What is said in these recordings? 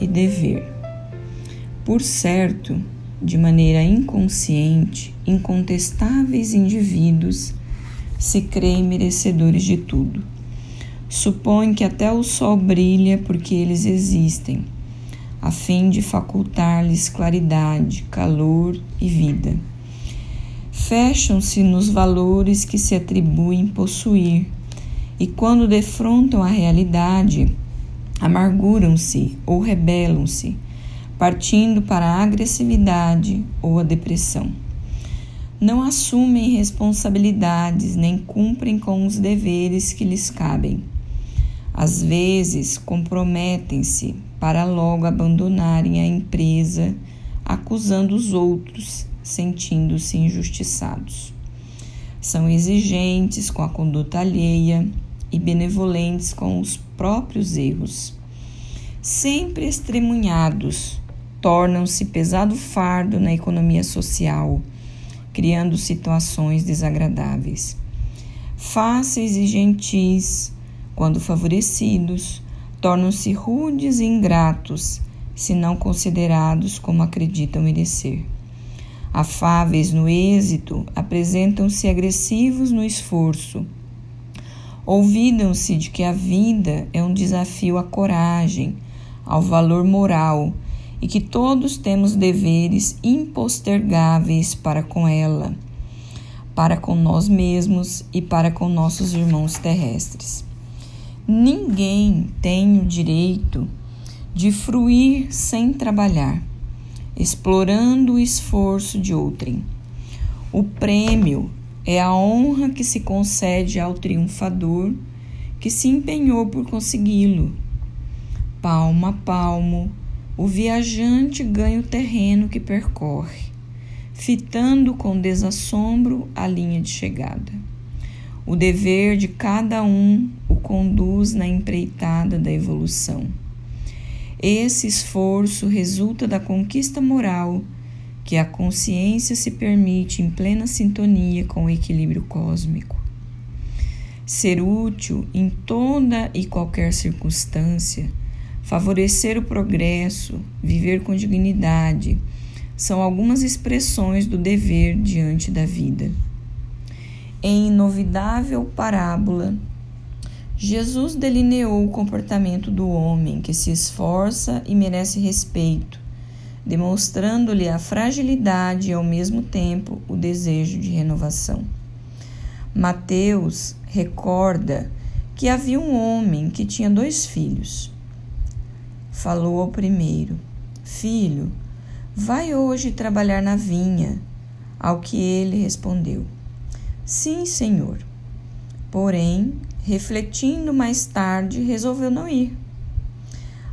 e dever. Por certo, de maneira inconsciente, incontestáveis indivíduos se creem merecedores de tudo. Supõem que até o sol brilha porque eles existem, a fim de facultar-lhes claridade, calor e vida. Fecham-se nos valores que se atribuem possuir, e quando defrontam a realidade, amarguram-se ou rebelam-se, partindo para a agressividade ou a depressão. Não assumem responsabilidades nem cumprem com os deveres que lhes cabem. Às vezes, comprometem-se para logo abandonarem a empresa, acusando os outros, sentindo-se injustiçados. São exigentes com a conduta alheia e benevolentes com os próprios erros. Sempre estremunhados, tornam-se pesado fardo na economia social, criando situações desagradáveis. Fáceis e gentis, quando favorecidos, tornam-se rudes e ingratos, se não considerados como acreditam merecer. Afáveis no êxito, apresentam-se agressivos no esforço Olvidam-se de que a vida é um desafio à coragem, ao valor moral e que todos temos deveres impostergáveis para com ela, para com nós mesmos e para com nossos irmãos terrestres. Ninguém tem o direito de fruir sem trabalhar, explorando o esforço de outrem. O prêmio é a honra que se concede ao triunfador que se empenhou por consegui-lo. Palmo a palmo, o viajante ganha o terreno que percorre, fitando com desassombro a linha de chegada. O dever de cada um o conduz na empreitada da evolução. Esse esforço resulta da conquista moral que a consciência se permite em plena sintonia com o equilíbrio cósmico. Ser útil em toda e qualquer circunstância, favorecer o progresso, viver com dignidade, são algumas expressões do dever diante da vida. Em inovidável parábola, Jesus delineou o comportamento do homem que se esforça e merece respeito, demonstrando-lhe a fragilidade e ao mesmo tempo o desejo de renovação. Mateus recorda que havia um homem que tinha dois filhos. Falou ao primeiro: Filho, vai hoje trabalhar na vinha. Ao que ele respondeu: Sim, senhor. Porém, refletindo mais tarde, resolveu não ir.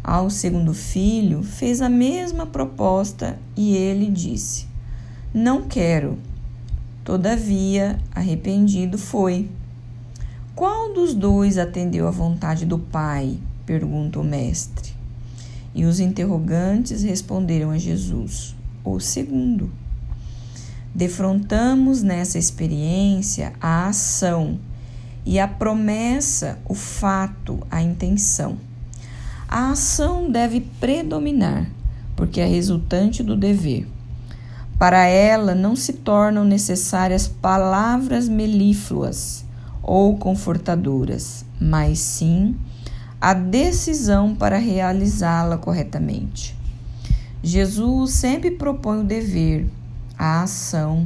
Ao segundo filho, fez a mesma proposta e ele disse: Não quero. Todavia, arrependido foi. Qual dos dois atendeu à vontade do pai? pergunta o mestre. E os interrogantes responderam a Jesus: O segundo. Defrontamos nessa experiência a ação e a promessa, o fato, a intenção. A ação deve predominar, porque é resultante do dever. Para ela não se tornam necessárias palavras melífluas ou confortadoras, mas sim a decisão para realizá-la corretamente. Jesus sempre propõe o dever, a ação,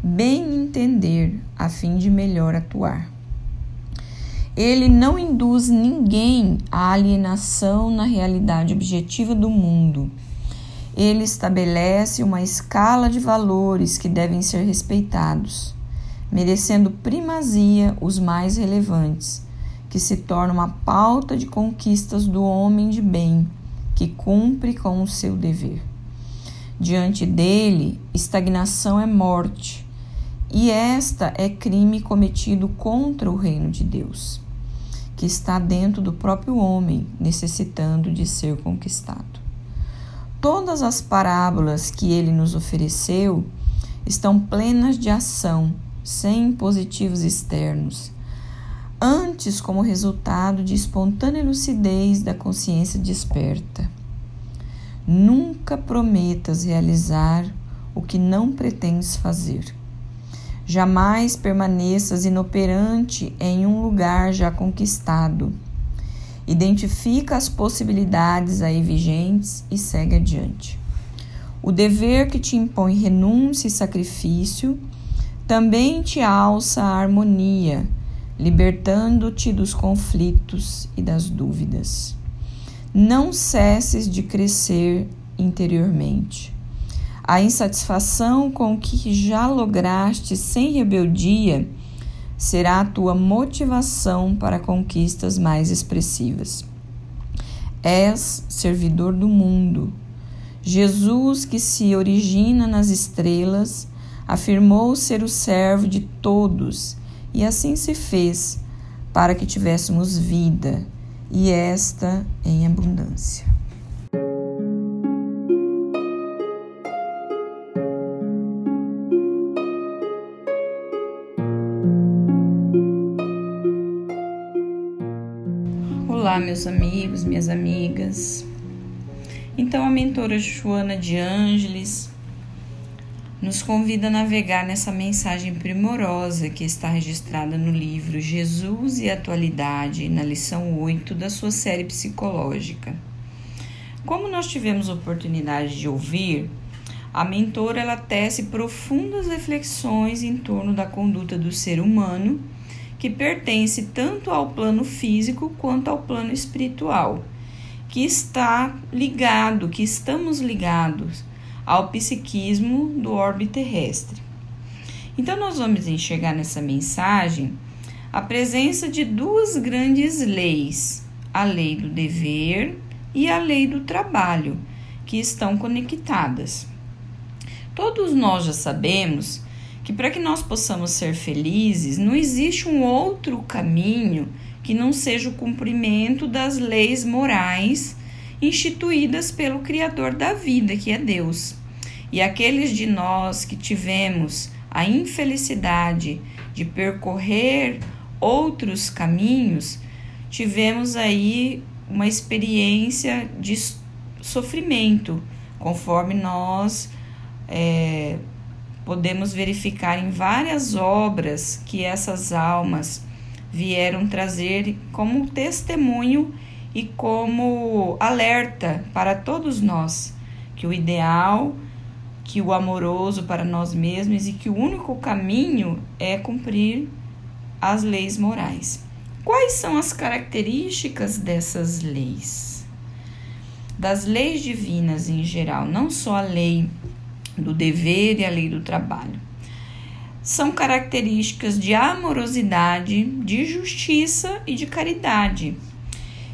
bem entender, a fim de melhor atuar. Ele não induz ninguém à alienação na realidade objetiva do mundo. Ele estabelece uma escala de valores que devem ser respeitados, merecendo primazia os mais relevantes, que se tornam a pauta de conquistas do homem de bem, que cumpre com o seu dever. Diante dele, estagnação é morte, e esta é crime cometido contra o reino de Deus, que está dentro do próprio homem, necessitando de ser conquistado. Todas as parábolas que ele nos ofereceu estão plenas de ação, sem positivos externos, antes como resultado de espontânea lucidez da consciência desperta. Nunca prometas realizar o que não pretendes fazer. Jamais permaneças inoperante em um lugar já conquistado. Identifica as possibilidades aí vigentes e segue adiante. O dever que te impõe renúncia e sacrifício também te alça a harmonia, libertando-te dos conflitos e das dúvidas. Não cesses de crescer interiormente. A insatisfação com o que já lograste sem rebeldia será a tua motivação para conquistas mais expressivas. És servidor do mundo. Jesus, que se origina nas estrelas, afirmou ser o servo de todos, e assim se fez, para que tivéssemos vida, e esta em abundância. Olá, meus amigos, minhas amigas. Então, a mentora Joana de Ângeles nos convida a navegar nessa mensagem primorosa que está registrada no livro Jesus e Atualidade, na lição 8 da sua série psicológica. Como nós tivemos oportunidade de ouvir, a mentora ela tece profundas reflexões em torno da conduta do ser humano que pertence tanto ao plano físico quanto ao plano espiritual, que está ligado, que estamos ligados ao psiquismo do orbe terrestre. Então, nós vamos enxergar nessa mensagem a presença de duas grandes leis, a lei do dever e a lei do trabalho, que estão conectadas. Todos nós já sabemos que para que nós possamos ser felizes, não existe um outro caminho que não seja o cumprimento das leis morais instituídas pelo Criador da vida, que é Deus. E aqueles de nós que tivemos a infelicidade de percorrer outros caminhos, tivemos aí uma experiência de sofrimento, conforme nós é, podemos verificar em várias obras que essas almas vieram trazer como testemunho e como alerta para todos nós que o ideal, que o amoroso para nós mesmos e que o único caminho é cumprir as leis morais. Quais são as características dessas leis? Das leis divinas em geral, não só a lei do dever e a lei do trabalho. São características de amorosidade, de justiça e de caridade,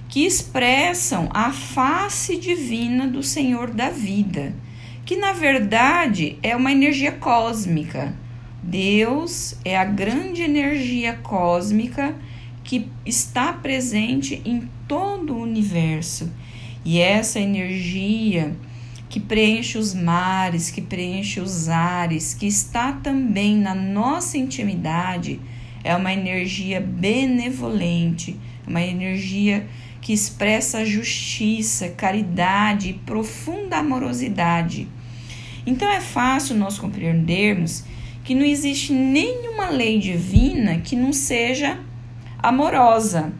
que expressam a face divina do Senhor da vida, que na verdade é uma energia cósmica. Deus é a grande energia cósmica que está presente em todo o universo. E essa energia que preenche os mares, que preenche os ares, que está também na nossa intimidade, é uma energia benevolente, uma energia que expressa justiça, caridade e profunda amorosidade. Então é fácil nós compreendermos que não existe nenhuma lei divina que não seja amorosa.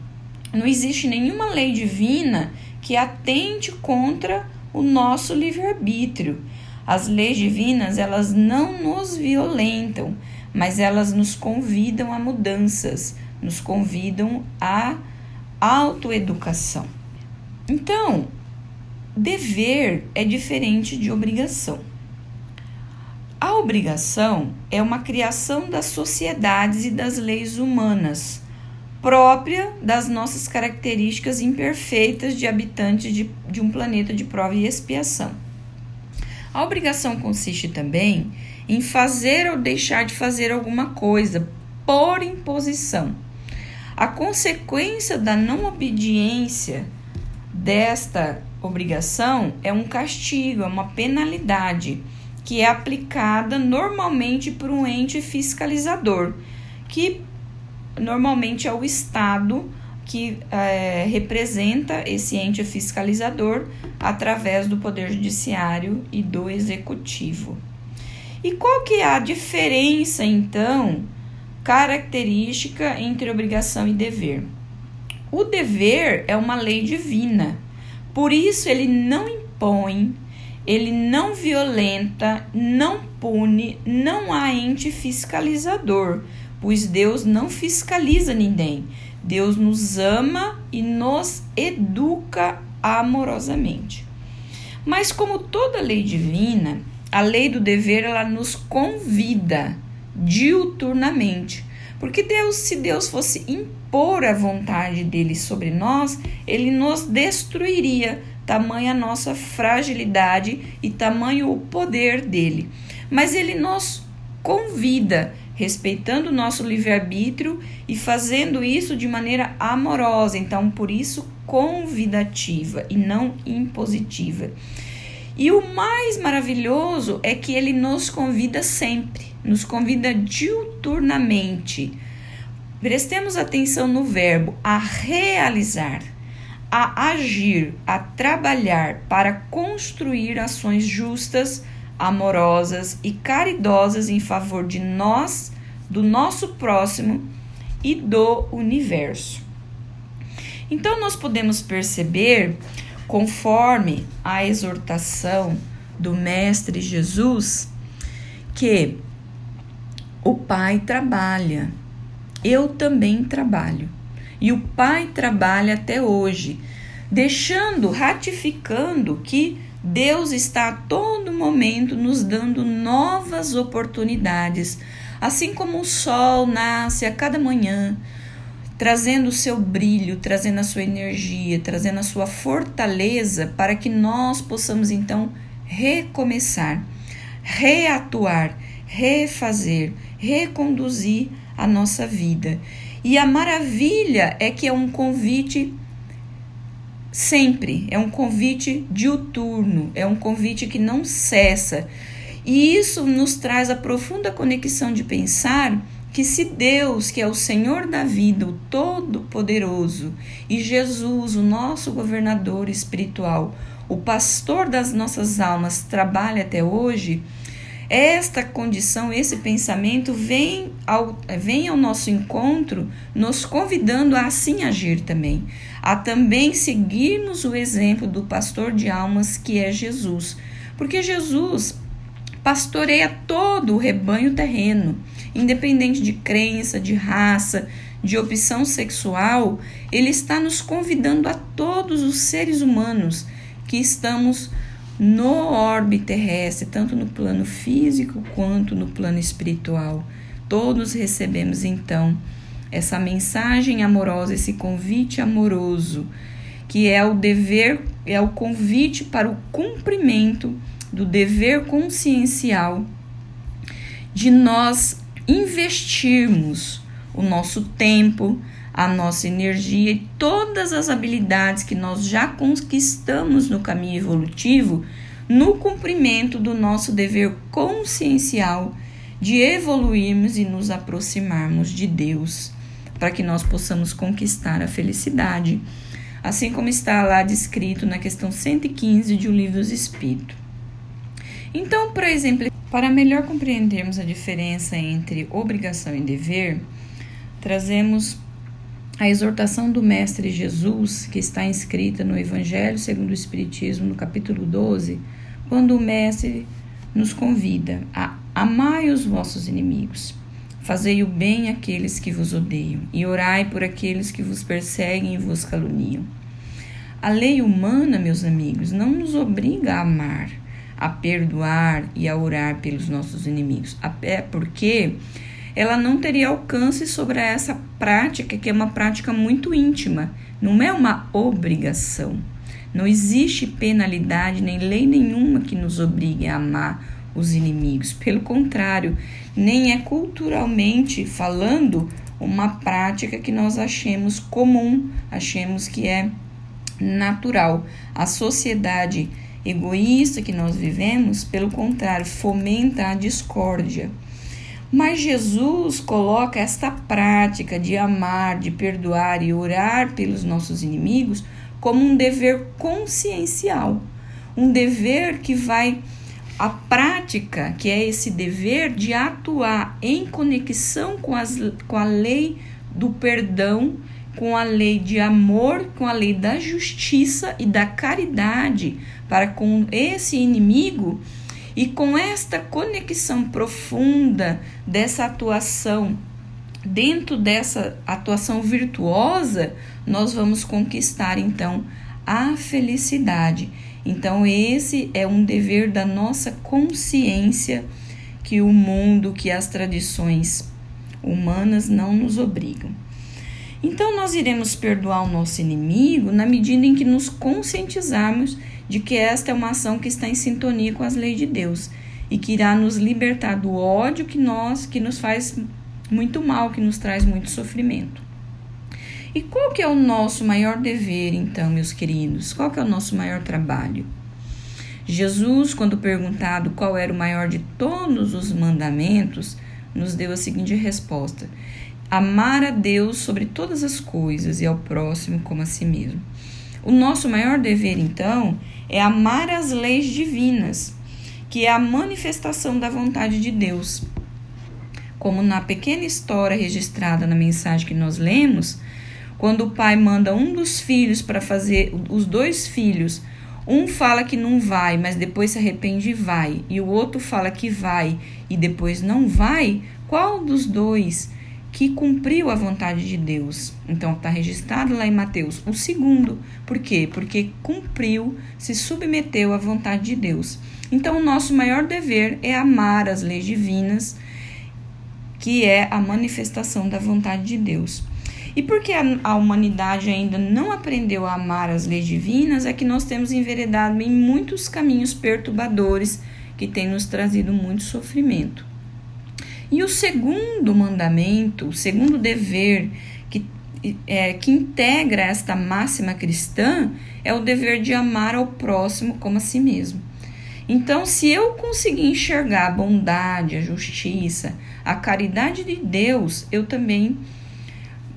Não existe nenhuma lei divina que atente contra o nosso livre-arbítrio. As leis divinas, elas não nos violentam, mas elas nos convidam a mudanças, nos convidam a autoeducação. Então, dever é diferente de obrigação. A obrigação é uma criação das sociedades e das leis humanas, própria das nossas características imperfeitas de habitantes de, de um planeta de prova e expiação. A obrigação consiste também em fazer ou deixar de fazer alguma coisa por imposição. A consequência da não obediência desta obrigação é um castigo, é uma penalidade que é aplicada normalmente por um ente fiscalizador, que normalmente é o Estado que é, representa esse ente fiscalizador através do Poder Judiciário e do Executivo. E qual que é a diferença, então, característica entre obrigação e dever? O dever é uma lei divina, por isso ele não impõe, ele não violenta, não pune, não há ente fiscalizador, pois Deus não fiscaliza ninguém. Deus nos ama e nos educa amorosamente. Mas como toda lei divina, a lei do dever ela nos convida diuturnamente. Porque Deus, se Deus fosse impor a vontade dele sobre nós, ele nos destruiria, tamanha a nossa fragilidade e tamanho o poder dele. Mas ele nos convida, respeitando o nosso livre-arbítrio e fazendo isso de maneira amorosa, então por isso convidativa e não impositiva. E o mais maravilhoso é que ele nos convida sempre, nos convida diuturnamente. Prestemos atenção no verbo a realizar a agir, a trabalhar para construir ações justas, amorosas e caridosas em favor de nós, do nosso próximo e do universo. Então, nós podemos perceber, conforme a exortação do Mestre Jesus, que o Pai trabalha, eu também trabalho. E o Pai trabalha até hoje, deixando, ratificando que Deus está a todo momento nos dando novas oportunidades, assim como o sol nasce a cada manhã, trazendo o seu brilho, trazendo a sua energia, trazendo a sua fortaleza para que nós possamos então recomeçar, reatuar, refazer, reconduzir a nossa vida. E a maravilha é que é um convite sempre, é um convite diuturno, é um convite que não cessa. E isso nos traz a profunda conexão de pensar que se Deus, que é o Senhor da vida, o Todo-Poderoso, e Jesus, o nosso governador espiritual, o pastor das nossas almas, trabalha até hoje, esta condição, esse pensamento vem ao, vem ao nosso encontro, nos convidando a assim agir também, a também seguirmos o exemplo do pastor de almas que é Jesus, porque Jesus pastoreia todo o rebanho terreno, independente de crença, de raça, de opção sexual, ele está nos convidando a todos os seres humanos que estamos no orbe terrestre, tanto no plano físico quanto no plano espiritual. Todos recebemos então essa mensagem amorosa, esse convite amoroso, que é o dever, é o convite para o cumprimento do dever consciencial de nós investirmos o nosso tempo, a nossa energia e todas as habilidades que nós já conquistamos no caminho evolutivo no cumprimento do nosso dever consciencial de evoluirmos e nos aproximarmos de Deus, para que nós possamos conquistar a felicidade, assim como está lá descrito na questão 115 de O Livro dos Espíritos. Então, por exemplo, para melhor compreendermos a diferença entre obrigação e dever, trazemos a exortação do Mestre Jesus, que está inscrita no Evangelho segundo o Espiritismo, no capítulo 12, quando o Mestre nos convida a amai os vossos inimigos, fazei o bem àqueles que vos odeiam e orai por aqueles que vos perseguem e vos caluniam. A lei humana, meus amigos, não nos obriga a amar, a perdoar e a orar pelos nossos inimigos, até porque ela não teria alcance sobre essa prática, que é uma prática muito íntima, não é uma obrigação. Não existe penalidade nem lei nenhuma que nos obrigue a amar os inimigos. Pelo contrário, nem é culturalmente falando uma prática que nós achemos comum, achemos que é natural. A sociedade egoísta que nós vivemos, pelo contrário, fomenta a discórdia. Mas Jesus coloca esta prática de amar, de perdoar e orar pelos nossos inimigos como um dever consciencial, um dever que vai a prática, que é esse dever de atuar em conexão com, as, com a lei do perdão, com a lei de amor, com a lei da justiça e da caridade para com esse inimigo e com esta conexão profunda dessa atuação, dentro dessa atuação virtuosa, nós vamos conquistar então a felicidade. Então, esse é um dever da nossa consciência que o mundo, que as tradições humanas não nos obrigam. Então, nós iremos perdoar o nosso inimigo na medida em que nos conscientizarmos de que esta é uma ação que está em sintonia com as leis de Deus e que irá nos libertar do ódio que nós que nos faz muito mal, que nos traz muito sofrimento. E qual que é o nosso maior dever, então, meus queridos? Qual que é o nosso maior trabalho? Jesus, quando perguntado qual era o maior de todos os mandamentos, nos deu a seguinte resposta: amar a Deus sobre todas as coisas e ao próximo como a si mesmo. O nosso maior dever, então, é amar as leis divinas, que é a manifestação da vontade de Deus. Como na pequena história registrada na mensagem que nós lemos, quando o pai manda um dos filhos para fazer, os dois filhos, um fala que não vai, mas depois se arrepende e vai, e o outro fala que vai e depois não vai, qual dos dois que cumpriu a vontade de Deus. Então está registrado lá em Mateus o segundo. Por quê? Porque cumpriu, se submeteu à vontade de Deus. Então o nosso maior dever é amar as leis divinas, que é a manifestação da vontade de Deus. E porque a, a humanidade ainda não aprendeu a amar as leis divinas, é que nós temos enveredado em muitos caminhos perturbadores que têm nos trazido muito sofrimento. E o segundo mandamento, o segundo dever que, é, que integra esta máxima cristã é o dever de amar ao próximo como a si mesmo. Então, se eu conseguir enxergar a bondade, a justiça, a caridade de Deus, eu também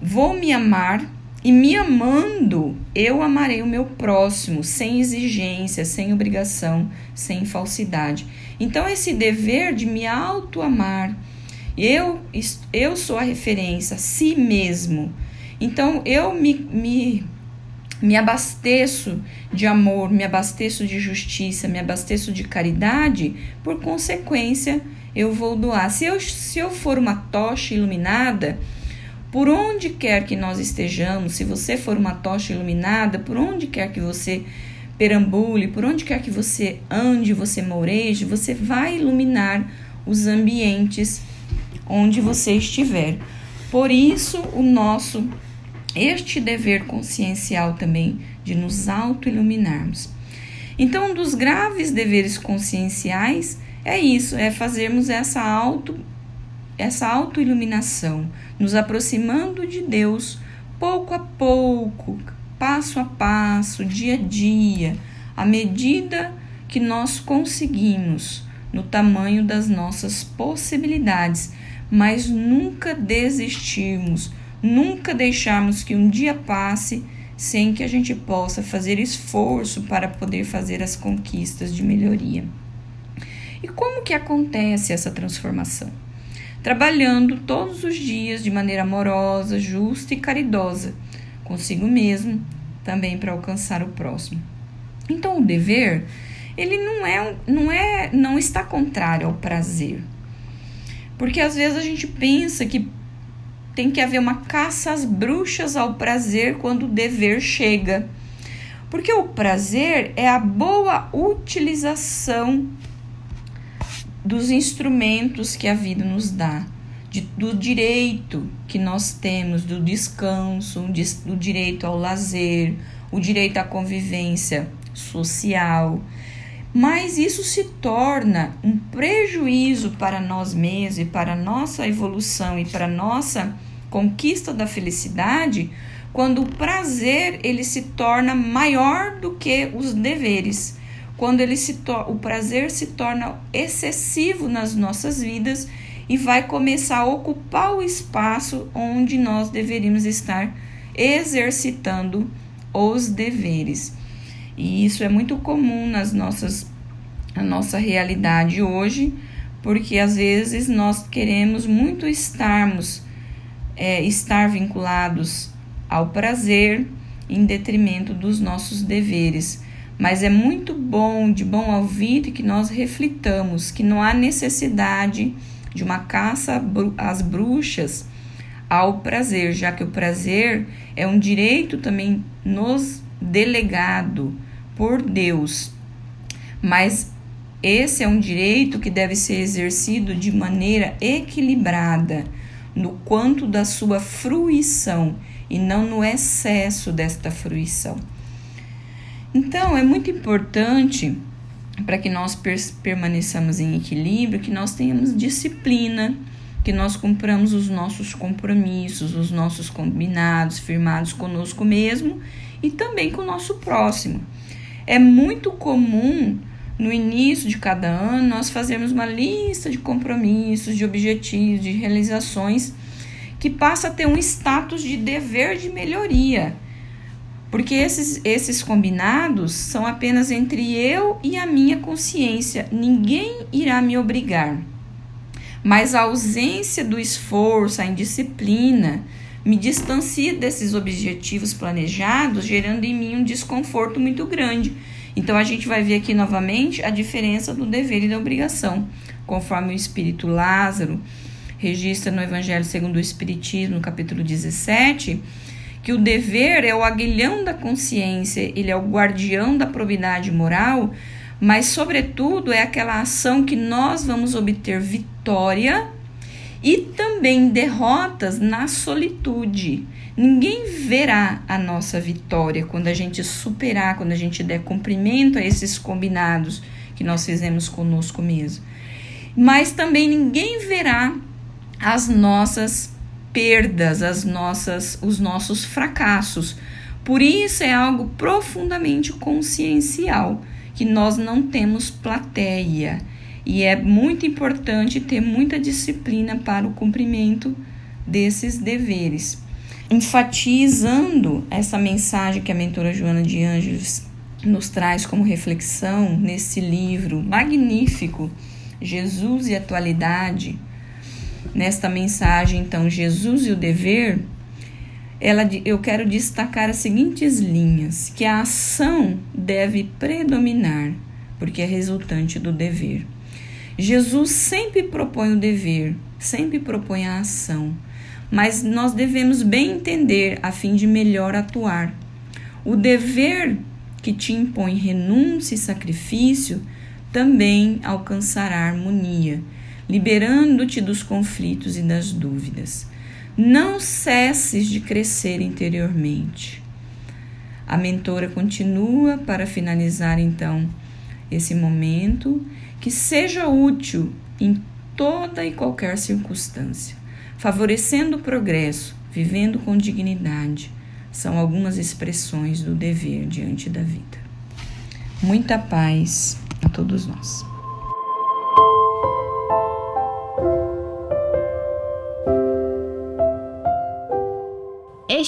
vou me amar e me amando, eu amarei o meu próximo, sem exigência, sem obrigação, sem falsidade. Então, esse dever de me auto-amar, eu, eu sou a referência, si mesmo. Então eu me, me, me abasteço de amor, me abasteço de justiça, me abasteço de caridade, por consequência, eu vou doar. Se eu, se eu for uma tocha iluminada, por onde quer que nós estejamos, se você for uma tocha iluminada, por onde quer que você perambule, por onde quer que você ande, você moreje, você vai iluminar os ambientes onde você estiver. Por isso, o nosso este dever consciencial também de nos auto-iluminarmos. Então, um dos graves deveres conscienciais é isso, é fazermos essa auto essa autoiluminação, nos aproximando de Deus pouco a pouco, passo a passo, dia a dia, à medida que nós conseguimos, no tamanho das nossas possibilidades, mas nunca desistirmos, nunca deixarmos que um dia passe sem que a gente possa fazer esforço para poder fazer as conquistas de melhoria. E como que acontece essa transformação? Trabalhando todos os dias de maneira amorosa, justa e caridosa, consigo mesmo, também para alcançar o próximo. Então o dever, ele não é não é não está contrário ao prazer. Porque às vezes a gente pensa que tem que haver uma caça às bruxas ao prazer quando o dever chega. Porque o prazer é a boa utilização dos instrumentos que a vida nos dá, de, do direito que nós temos do descanso, do direito ao lazer, o direito à convivência social. Mas isso se torna um prejuízo para nós mesmos e para a nossa evolução e para a nossa conquista da felicidade quando o prazer ele se torna maior do que os deveres. Quando ele se o prazer se torna excessivo nas nossas vidas e vai começar a ocupar o espaço onde nós deveríamos estar exercitando os deveres. E isso é muito comum nas nossas na nossa realidade hoje, porque às vezes nós queremos muito estarmos é, estar vinculados ao prazer em detrimento dos nossos deveres. Mas é muito bom, de bom ouvido, que nós reflitamos que não há necessidade de uma caça às bruxas ao prazer, já que o prazer é um direito também nos delegado por Deus. Mas esse é um direito que deve ser exercido de maneira equilibrada no quanto da sua fruição e não no excesso desta fruição. Então, é muito importante para que nós permaneçamos em equilíbrio, que nós tenhamos disciplina, que nós cumpramos os nossos compromissos, os nossos combinados, firmados conosco mesmo e também com o nosso próximo. É muito comum no início de cada ano nós fazermos uma lista de compromissos, de objetivos, de realizações que passa a ter um status de dever de melhoria porque esses, esses combinados são apenas entre eu e a minha consciência, ninguém irá me obrigar. Mas a ausência do esforço, a indisciplina, me distancia desses objetivos planejados, gerando em mim um desconforto muito grande. Então a gente vai ver aqui novamente a diferença do dever e da obrigação, conforme o espírito Lázaro registra no Evangelho segundo o Espiritismo, no capítulo 17 que o dever é o aguilhão da consciência, ele é o guardião da probidade moral, mas, sobretudo, é aquela ação que nós vamos obter vitória e também derrotas na solitude. Ninguém verá a nossa vitória quando a gente superar, quando a gente der cumprimento a esses combinados que nós fizemos conosco mesmo. Mas também ninguém verá as nossas perdas, as nossas, os nossos fracassos. Por isso é algo profundamente consciencial, que nós não temos plateia. E é muito importante ter muita disciplina para o cumprimento desses deveres. Enfatizando essa mensagem que a mentora Joana de Ângeles nos traz como reflexão nesse livro magnífico, Jesus e Atualidade, nesta mensagem, então, Jesus e o dever, ela, eu quero destacar as seguintes linhas: que a ação deve predominar, porque é resultante do dever. Jesus sempre propõe o dever, sempre propõe a ação, mas nós devemos bem entender a fim de melhor atuar. O dever que te impõe renúncia e sacrifício também alcançará harmonia liberando-te dos conflitos e das dúvidas. Não cesses de crescer interiormente. A mentora continua para finalizar então esse momento que seja útil em toda e qualquer circunstância, favorecendo o progresso, vivendo com dignidade. São algumas expressões do dever diante da vida. Muita paz a todos nós.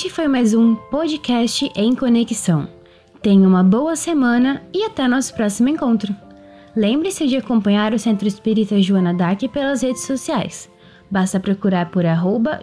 Este foi mais um podcast em conexão. Tenha uma boa semana e até nosso próximo encontro. Lembre-se de acompanhar o Centro Espírita Joana Dac pelas redes sociais. Basta procurar por arroba.